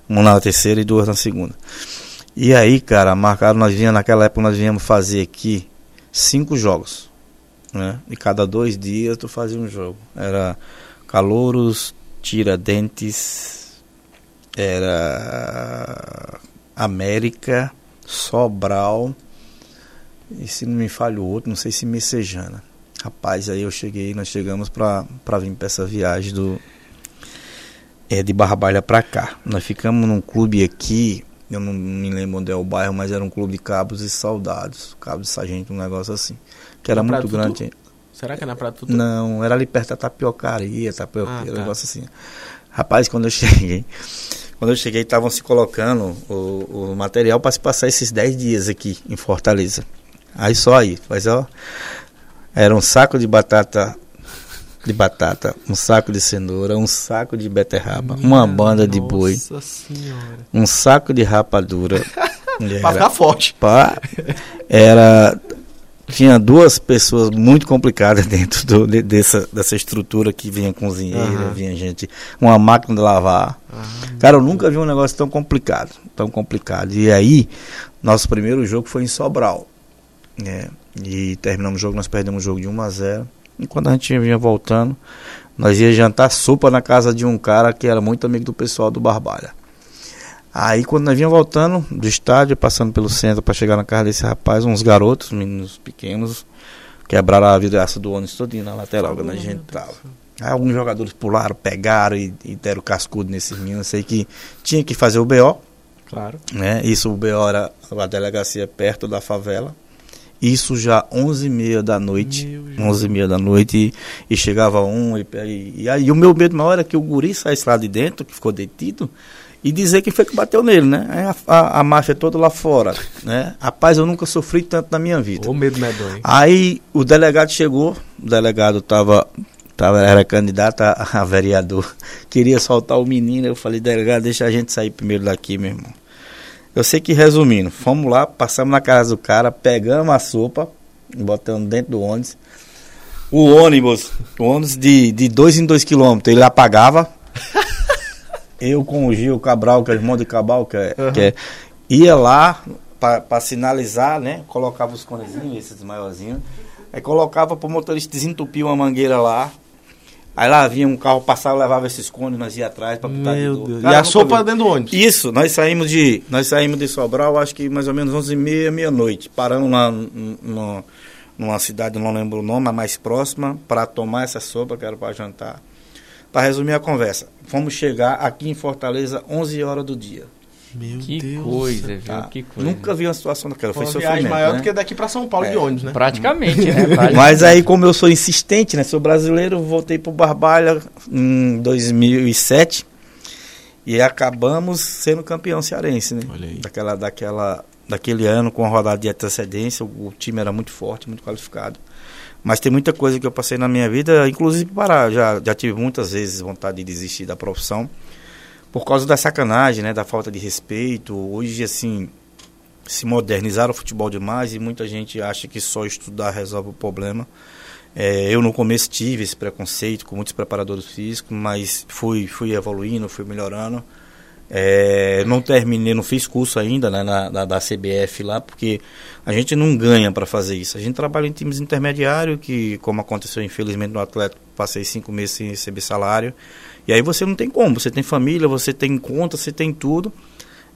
Uma na terceira e duas na segunda. E aí, cara, marcaram, nós vinha naquela época nós viemos fazer aqui cinco jogos né? E cada dois dias tu fazia um jogo. Era Calouros, Tiradentes, era América, Sobral e se não me falha o outro, não sei se Messejana. Rapaz, aí eu cheguei, nós chegamos para vir para essa viagem do é de Barra para cá. Nós ficamos num clube aqui, eu não me lembro onde é o bairro, mas era um clube de cabos e soldados, cabos de sargento, um negócio assim que era muito grande.
Será que é na Praia Tutu?
Não, era ali perto da tapiocaria, tapiocaria, ah, tá. negócio assim. Rapaz, quando eu cheguei, quando eu cheguei, estavam se colocando o, o material para se passar esses 10 dias aqui em Fortaleza. Aí só aí, mas ó, era um saco de batata de batata, um saco de cenoura, um saco de beterraba, Minha uma banda de boi, senhora. um saco de rapadura.
para ficar forte.
Pá, era tinha duas pessoas muito complicadas dentro do, de, dessa, dessa estrutura que vinha cozinheira, uhum. vinha gente, uma máquina de lavar. Uhum. Cara, eu nunca vi um negócio tão complicado, tão complicado. E aí, nosso primeiro jogo foi em Sobral. Né? E terminamos o jogo, nós perdemos o jogo de 1 a 0. E quando a gente vinha voltando, nós ia jantar sopa na casa de um cara que era muito amigo do pessoal do Barbalha. Aí quando nós vinhamos voltando do estádio, passando pelo centro para chegar na casa desse rapaz, uns garotos, meninos pequenos, quebraram a vidraça do ônibus todinho na lateral, quando a gente tava. Aí alguns jogadores pularam, pegaram e, e deram cascudo nesses meninos. Sei que tinha que fazer o BO.
Claro.
Né? Isso o BO era a delegacia perto da favela. Isso já 11 e meia da noite. 11 e meia da noite. E, e chegava um. E, e, aí o meu medo maior era que o guri saísse lá de dentro, que ficou detido e dizer quem foi que bateu nele, né? A, a, a máfia toda lá fora, né? Rapaz, eu nunca sofri tanto na minha vida.
O medo medonho.
Aí o delegado chegou, o delegado tava, tava era candidato a, a vereador, queria soltar o menino, eu falei, delegado, deixa a gente sair primeiro daqui, meu irmão. Eu sei que resumindo, fomos lá, passamos na casa do cara, pegamos a sopa, botamos dentro do ônibus. O ônibus, o ônibus de, de dois em dois quilômetros, ele apagava. eu com o Gil Cabral, que é irmão de Cabral, que é, uhum. que é ia lá para sinalizar, né? Colocava os conezinhos, esses maiorzinhos. Aí colocava para o motorista desentupir uma mangueira lá. Aí lá vinha um carro passava, levava esses cones, nós ia atrás para
botar Meu de Deus. Cara, e a sopa dentro do ônibus?
Isso, nós saímos de nós saímos de Sobral, acho que mais ou menos 11h30, meia-noite. Paramos lá numa, numa cidade, não lembro o nome, a mais próxima, para tomar essa sopa que era para jantar. Para resumir a conversa, fomos chegar aqui em Fortaleza 11 horas do dia.
Meu que Deus. Coisa, viu? Que coisa.
Nunca vi uma situação daquela. Foi,
Foi uma viagem maior né? do que daqui para São Paulo é. de ônibus, né?
Praticamente, né?
Mas aí, como eu sou insistente, né? Sou brasileiro, voltei pro Barbalha em 2007 e acabamos sendo campeão cearense, né? Daquela, daquela, daquele ano com a rodada de antecedência, o, o time era muito forte, muito qualificado. Mas tem muita coisa que eu passei na minha vida, inclusive para já já tive muitas vezes vontade de desistir da profissão por causa da sacanagem, né, da falta de respeito. Hoje, assim, se modernizaram o futebol demais e muita gente acha que só estudar resolve o problema. É, eu no começo tive esse preconceito com muitos preparadores físicos, mas fui, fui evoluindo, fui melhorando. É, não terminei, não fiz curso ainda né, na, na, da CBF lá, porque a gente não ganha para fazer isso. A gente trabalha em times intermediários, que como aconteceu infelizmente no Atlético, passei cinco meses sem receber salário. E aí você não tem como, você tem família, você tem conta, você tem tudo.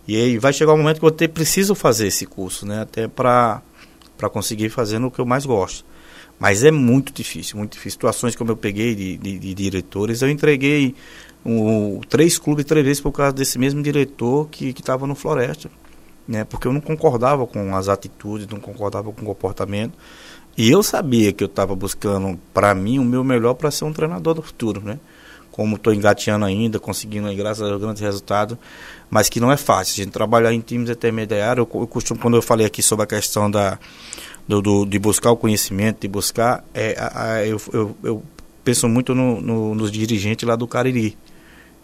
E aí vai chegar um momento que você precisa fazer esse curso, né? Até para conseguir fazer o que eu mais gosto. Mas é muito difícil, muito difícil. Situações como eu peguei de, de, de diretores, eu entreguei um, três clubes três vezes por causa desse mesmo diretor que estava no Floresta. Né? Porque eu não concordava com as atitudes, não concordava com o comportamento. E eu sabia que eu estava buscando, para mim, o meu melhor para ser um treinador do futuro, né? Como estou engateando ainda, conseguindo, graças a grandes resultados, mas que não é fácil. A gente trabalhar em times intermediários, eu, eu costumo, quando eu falei aqui sobre a questão da, do, do de buscar o conhecimento, de buscar, é, a, a, eu, eu, eu, penso muito no, no, nos dirigentes lá do Cariri,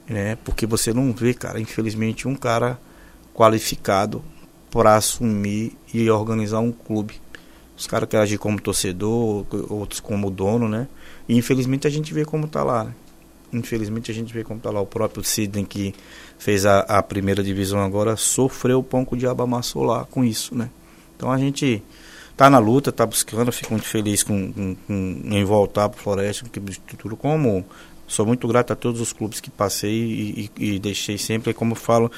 né? porque você não vê, cara, infelizmente, um cara qualificado para assumir e organizar um clube. Os caras querem agir como torcedor, outros como dono, né? E infelizmente a gente vê como está lá. Né? Infelizmente a gente vê como está lá o próprio Sidney que fez a, a, primeira divisão agora, sofreu o pão com o lá com isso, né? Então a gente está na luta, está buscando, fico muito feliz com, com, com em voltar para o Floresta, tudo como sou muito grato a todos os clubes que passei e, e, e deixei sempre, como eu falo,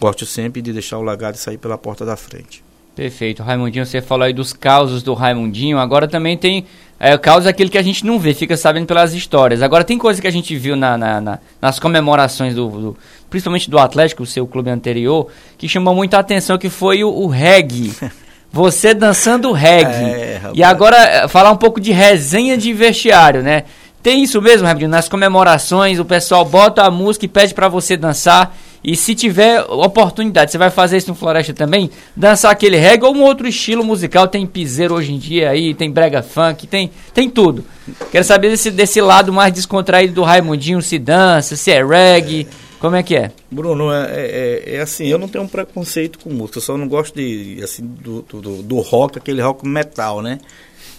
gosto sempre de deixar o e sair pela porta da frente.
Perfeito. Raimundinho, você falou aí dos causos do Raimundinho. Agora também tem é, o caos é aquele que a gente não vê, fica sabendo pelas histórias. Agora tem coisa que a gente viu na, na, na nas comemorações do, do, principalmente do Atlético, o seu clube anterior, que chamou muita atenção, que foi o, o reggae. Você dançando reggae. É, e agora é, falar um pouco de resenha de vestiário, né? Tem isso mesmo, Rabinho? Nas comemorações, o pessoal bota a música e pede para você dançar. E se tiver oportunidade, você vai fazer isso no Floresta também? Dançar aquele reggae ou um outro estilo musical. Tem piseiro hoje em dia aí, tem brega funk, tem, tem tudo. Quero saber desse, desse lado mais descontraído do Raimundinho, se dança, se é reggae. Como é que é?
Bruno, é, é, é, assim, eu não tenho um preconceito com música, eu só não gosto de, assim, do, do, do rock, aquele rock metal, né?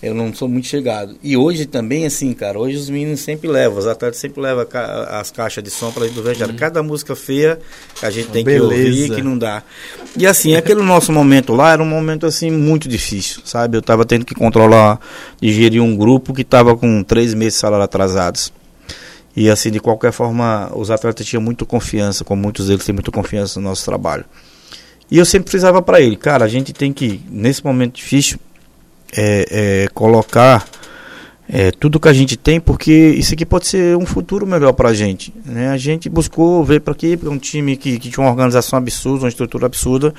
Eu não sou muito chegado. E hoje também, assim, cara, hoje os meninos sempre levam, os atletas sempre levam ca as caixas de som para dentro do vestiário. Uhum. Cada música feia que a gente tem Beleza. que ouvir, que não dá. E assim, aquele nosso momento lá era um momento, assim, muito difícil, sabe? Eu tava tendo que controlar, digerir um grupo que tava com três meses de salário atrasados. E assim, de qualquer forma, os atletas tinham muita confiança, como muitos deles têm muita confiança no nosso trabalho. E eu sempre precisava para ele, cara, a gente tem que, nesse momento difícil, é, é, colocar é, tudo que a gente tem, porque isso aqui pode ser um futuro melhor para a gente. Né? A gente buscou ver para aqui, para um time que, que, tinha uma organização absurda, uma estrutura absurda,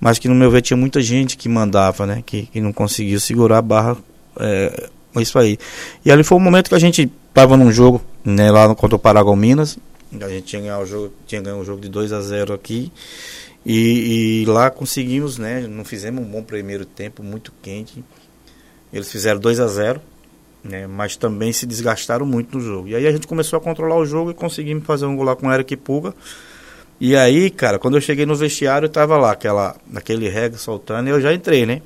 mas que no meu ver tinha muita gente que mandava, né? que, que não conseguiu segurar a barra. É, isso aí. E ali foi o momento que a gente estava num jogo né, lá contra o Paragon Minas. A gente tinha ganho o jogo, tinha ganho um jogo de 2 a 0 aqui. E, e, lá conseguimos, né? Não fizemos um bom primeiro tempo, muito quente. Eles fizeram 2 a 0 né, mas também se desgastaram muito no jogo. E aí a gente começou a controlar o jogo e conseguimos fazer um gol lá com o Eric Puga. E aí, cara, quando eu cheguei no vestiário, tava lá aquela, aquele reggae soltando e eu já entrei, né?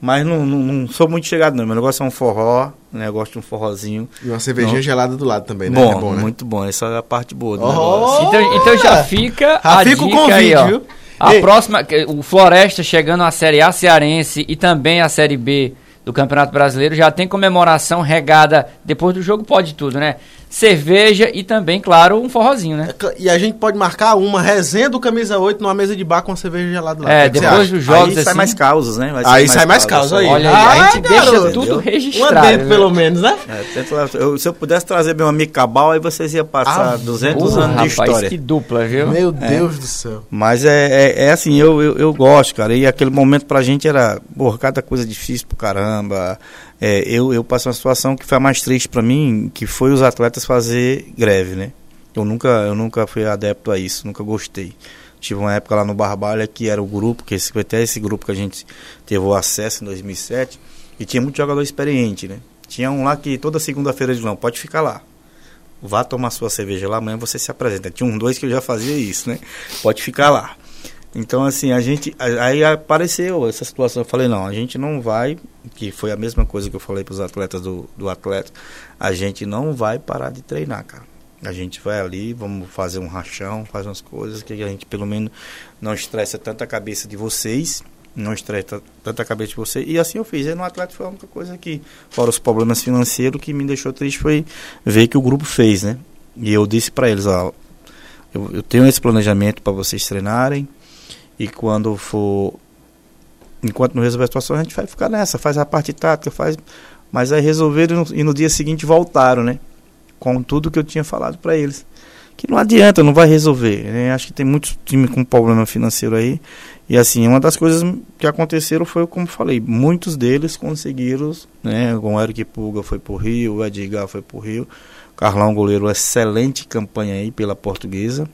Mas não, não, não, sou muito chegado, não. Meu negócio é um forró, né? Eu gosto de um forrozinho.
E uma cervejinha não. gelada do lado também, né?
Bom, é bom né? muito bom. Essa é a parte boa do
oh, negócio. Então, então já fica
já a fica o convite, aí, ó. Viu?
A Ei. próxima, o Floresta chegando à Série A Cearense e também à Série B do Campeonato Brasileiro já tem comemoração regada depois do jogo pode tudo, né? Cerveja e também, claro, um forrozinho, né?
É e a gente pode marcar uma resenha do Camisa 8 numa mesa de bar com uma cerveja gelada lá.
É, depois dos jogos
aí assim, sai mais causas, né?
Vai aí sai mais causas aí.
Olha aí, ah, a gente garoto, deixa tudo entendeu? registrado. Uma dentro,
né? pelo menos, né?
É, eu, se eu pudesse trazer meu amigo Cabal, aí vocês iam passar ah, 200 porra, anos de rapaz, história.
que dupla, viu?
Meu é. Deus do céu.
Mas é, é, é assim, eu, eu, eu, gosto, cara. E aquele momento pra gente era, porra, cada coisa difícil pro caramba. É, eu, eu passei uma situação que foi a mais triste para mim, que foi os atletas fazer greve, né? Eu nunca, eu nunca fui adepto a isso, nunca gostei. Tive uma época lá no Barbalha que era o grupo, que esse, até esse grupo que a gente teve o acesso em 2007, e tinha muito jogador experiente, né? Tinha um lá que toda segunda-feira de não pode ficar lá. Vá tomar sua cerveja lá, amanhã você se apresenta. Tinha um dois que eu já fazia isso, né? Pode ficar lá. Então, assim, a gente. Aí apareceu essa situação. Eu falei, não, a gente não vai. Que foi a mesma coisa que eu falei para os atletas do, do atleta. A gente não vai parar de treinar, cara. A gente vai ali, vamos fazer um rachão, fazer umas coisas que a gente pelo menos não estressa tanta cabeça de vocês, não estressa tanta cabeça de vocês. E assim eu fiz. E no atleta foi a única coisa que, fora os problemas financeiros, que me deixou triste foi ver que o grupo fez, né? E eu disse para eles, ó, eu, eu tenho esse planejamento para vocês treinarem e quando for. Enquanto não resolver a situação, a gente vai ficar nessa, faz a parte tática, faz. Mas aí resolveram e no dia seguinte voltaram, né? Com tudo que eu tinha falado para eles. Que não adianta, não vai resolver. Né? Acho que tem muitos times com problema financeiro aí. E assim, uma das coisas que aconteceram foi, como falei, muitos deles conseguiram, né? O Eric Pulga foi pro Rio, o Edgar foi pro Rio. Carlão, goleiro, excelente campanha aí pela portuguesa.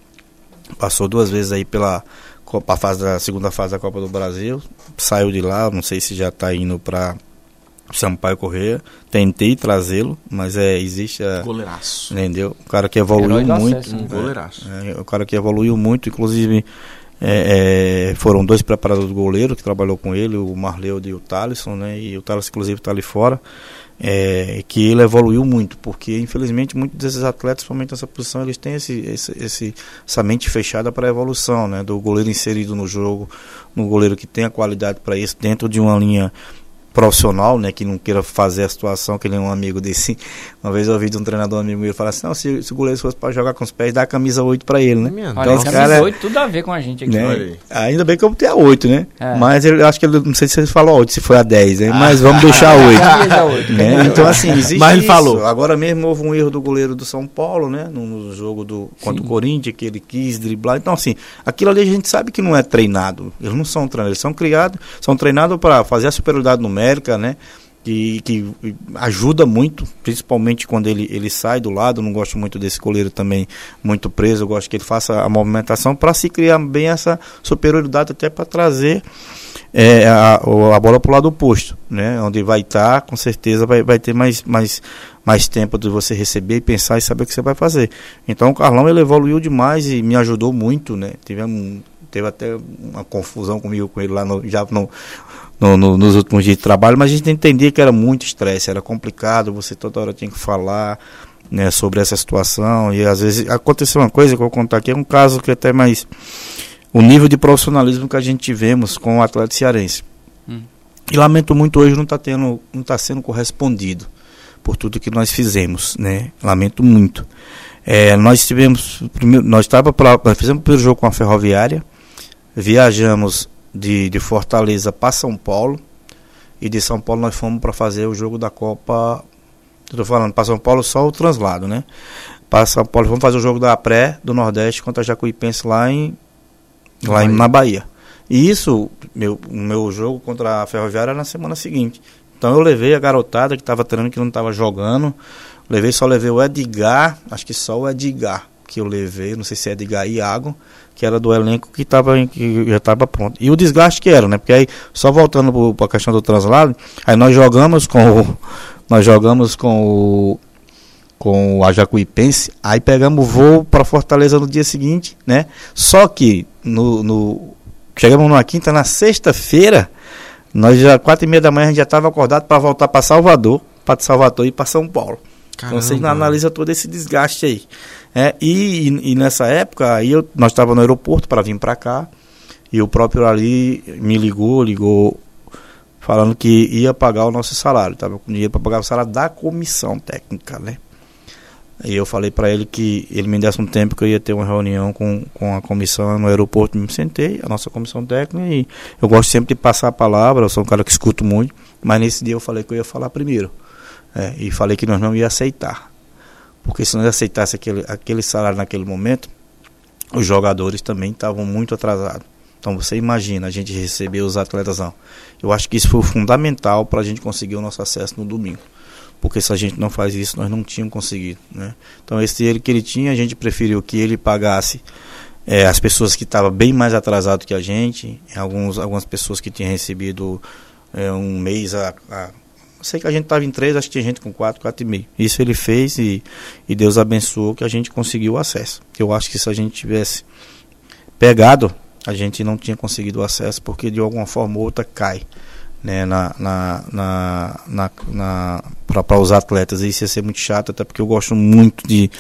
Passou duas vezes aí pela a fase da segunda fase da Copa do Brasil. Saiu de lá, não sei se já está indo para Sampaio Correia. Tentei trazê-lo, mas é existe a
goleiraço.
Entendeu? O cara que evoluiu muito, acesso, né? goleiraço. É, é, o cara que evoluiu muito, inclusive é, é, foram dois preparadores do goleiro que trabalhou com ele, o Marleu e o Thalisson, né? E o Thalisson inclusive está ali fora é, que ele evoluiu muito, porque infelizmente muitos desses atletas, principalmente nessa posição, eles têm esse, esse, esse essa mente fechada para a evolução, né? Do goleiro inserido no jogo, no goleiro que tem a qualidade para isso, dentro de uma linha profissional, né, que não queira fazer a situação, que ele é um amigo desse. Uma vez eu ouvi de um treinador amigo meu falar assim: não, se, se o goleiro fosse para jogar com os pés, dá a camisa 8 para ele, né?
Olha, então, os camisa 8 tudo a ver com a gente aqui.
Né? Ainda bem que eu botei a 8, né? É. Mas eu acho que ele, não sei se ele falou 8, se foi a 10, né? mas vamos deixar a 8. né? Então, assim, existe mas ele falou. Agora mesmo houve um erro do goleiro do São Paulo, né? No, no jogo do, contra Sim. o Corinthians, que ele quis driblar. Então, assim, aquilo ali a gente sabe que não é treinado. Eles não são treinados, eles são criados, são treinados para fazer a superioridade numérica, né? que, que ajuda muito, principalmente quando ele, ele sai do lado. Não gosto muito desse goleiro também muito preso. Eu gosto que ele faça a movimentação para se criar bem essa superioridade, até para trazer é, a, a bola para o lado oposto, né? Onde vai estar, tá, com certeza vai, vai ter mais, mais, mais tempo de você receber e pensar e saber o que você vai fazer. Então o Carlão ele evoluiu demais e me ajudou muito, né? Tivemos teve até uma confusão comigo com ele lá no, já no, no, no, nos últimos dias de trabalho, mas a gente entendia que era muito estresse, era complicado, você toda hora tinha que falar né, sobre essa situação, e às vezes aconteceu uma coisa que eu vou contar aqui, é um caso que até mais o nível de profissionalismo que a gente tivemos com o atleta cearense. Hum. E lamento muito hoje não está tendo, não está sendo correspondido por tudo que nós fizemos, né? Lamento muito. É, nós tivemos, primeiro, nós estava nós fizemos o primeiro jogo com a Ferroviária, viajamos de, de Fortaleza para São Paulo. E de São Paulo nós fomos para fazer o jogo da Copa. Estou falando para São Paulo só o translado, né? Para São Paulo vamos fazer o jogo da pré do Nordeste contra a Jacuipense lá em lá Bahia. Em, na Bahia. E isso, meu, o meu jogo contra a Ferroviária era na semana seguinte. Então eu levei a garotada que estava treinando, que não estava jogando. Levei, só levei o Edgar, acho que só o Edgar que eu levei, não sei se é Edgar e Iago que era do elenco que, tava, que já estava pronto. E o desgaste que era, né? Porque aí, só voltando para a questão do translado, aí nós jogamos com o. Nós jogamos com o. Com o Ajacuipense, aí pegamos o voo para Fortaleza no dia seguinte, né? Só que no, no chegamos numa quinta, na sexta-feira, nós já, quatro e meia da manhã, a gente já estava acordado para voltar para Salvador, para Salvador e para São Paulo. Caramba. Então você analisa todo esse desgaste aí. É, e, e, nessa época, aí eu, nós estávamos no aeroporto para vir para cá, e o próprio ali me ligou, ligou falando que ia pagar o nosso salário, estava com dinheiro para pagar o salário da comissão técnica, né? E eu falei para ele que ele me desse um tempo que eu ia ter uma reunião com, com a comissão no aeroporto. Me sentei, a nossa comissão técnica, e eu gosto sempre de passar a palavra. Eu sou um cara que escuto muito, mas nesse dia eu falei que eu ia falar primeiro. É, e falei que nós não ia aceitar. Porque se nós aceitasse aquele, aquele salário naquele momento, os jogadores também estavam muito atrasados. Então você imagina a gente receber os atletas não. Eu acho que isso foi fundamental para a gente conseguir o nosso acesso no domingo porque se a gente não faz isso, nós não tínhamos conseguido. Né? Então, esse dinheiro que ele tinha, a gente preferiu que ele pagasse é, as pessoas que estavam bem mais atrasadas que a gente, alguns, algumas pessoas que tinham recebido é, um mês a, a sei que a gente estava em três, acho que tinha gente com quatro, quatro e meio. Isso ele fez e, e Deus abençoou que a gente conseguiu o acesso. Eu acho que se a gente tivesse pegado, a gente não tinha conseguido o acesso, porque de alguma forma ou outra cai né, na, na, na, na, na para os atletas. Isso ia ser muito chato, até porque eu gosto muito de,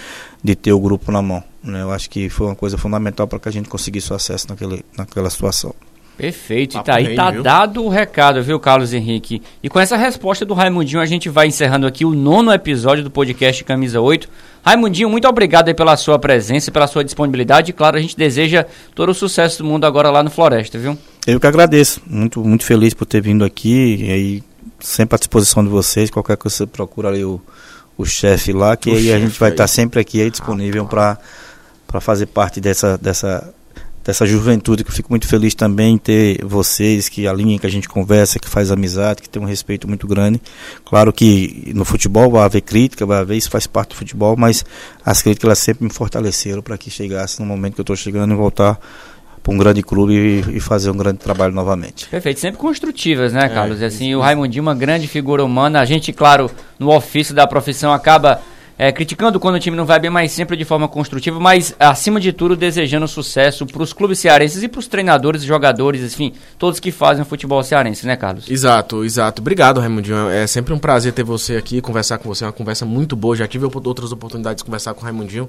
de ter o grupo na mão. Né? Eu acho que foi uma coisa fundamental para que a gente conseguisse o acesso naquele, naquela situação.
Perfeito, e tá aí, tá dado o recado, viu, Carlos Henrique? E com essa resposta do Raimundinho, a gente vai encerrando aqui o nono episódio do podcast Camisa 8. Raimundinho, muito obrigado aí pela sua presença, pela sua disponibilidade. E claro, a gente deseja todo o sucesso do mundo agora lá no Floresta, viu?
Eu que agradeço, muito, muito feliz por ter vindo aqui e aí sempre à disposição de vocês. Qualquer coisa você procura ali o, o chefe lá, que o aí a gente vai estar tá sempre aqui aí disponível ah, para fazer parte dessa, dessa dessa juventude, que eu fico muito feliz também em ter vocês que alinham, que a gente conversa, que faz amizade, que tem um respeito muito grande. Claro que no futebol vai haver crítica, vai haver, isso faz parte do futebol, mas as críticas elas sempre me fortaleceram para que chegasse no momento que eu estou chegando e voltar para um grande clube e, e, fazer um grande trabalho novamente.
Perfeito, sempre construtivas, né, Carlos? É, assim, isso, o Raimundinho, uma grande figura humana. A gente, claro, no ofício da profissão acaba é, criticando quando o time não vai bem, mas sempre de forma construtiva, mas acima de tudo desejando sucesso para os clubes cearenses e para os treinadores, jogadores, enfim, todos que fazem o futebol cearense, né, Carlos?
Exato, exato. Obrigado, Raimundinho. É sempre um prazer ter você aqui, conversar com você, é uma conversa muito boa. Já tive outras oportunidades de conversar com o Raimundinho.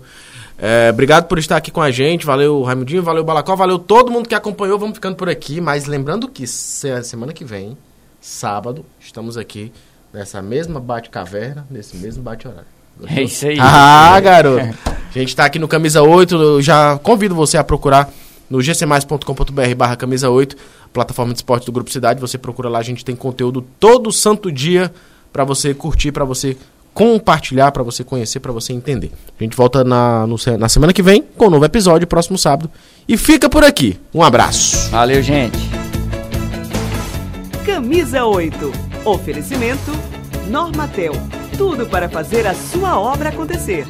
É, obrigado por estar aqui com a gente. Valeu, Raimundinho, valeu, Balacó, valeu todo mundo que acompanhou. Vamos ficando por aqui, mas lembrando que semana que vem, sábado, estamos aqui nessa mesma bate-caverna, nesse mesmo bate-horário.
É isso aí.
Ah, garoto. A gente tá aqui no Camisa 8. Eu já convido você a procurar no gcmais.com.br barra camisa 8, plataforma de esporte do Grupo Cidade. Você procura lá, a gente tem conteúdo todo santo dia para você curtir, para você compartilhar, para você conhecer, para você entender. A gente volta na, no, na semana que vem com um novo episódio, próximo sábado. E fica por aqui. Um abraço.
Valeu, gente.
Camisa 8. Oferecimento Normatel tudo para fazer a sua obra acontecer.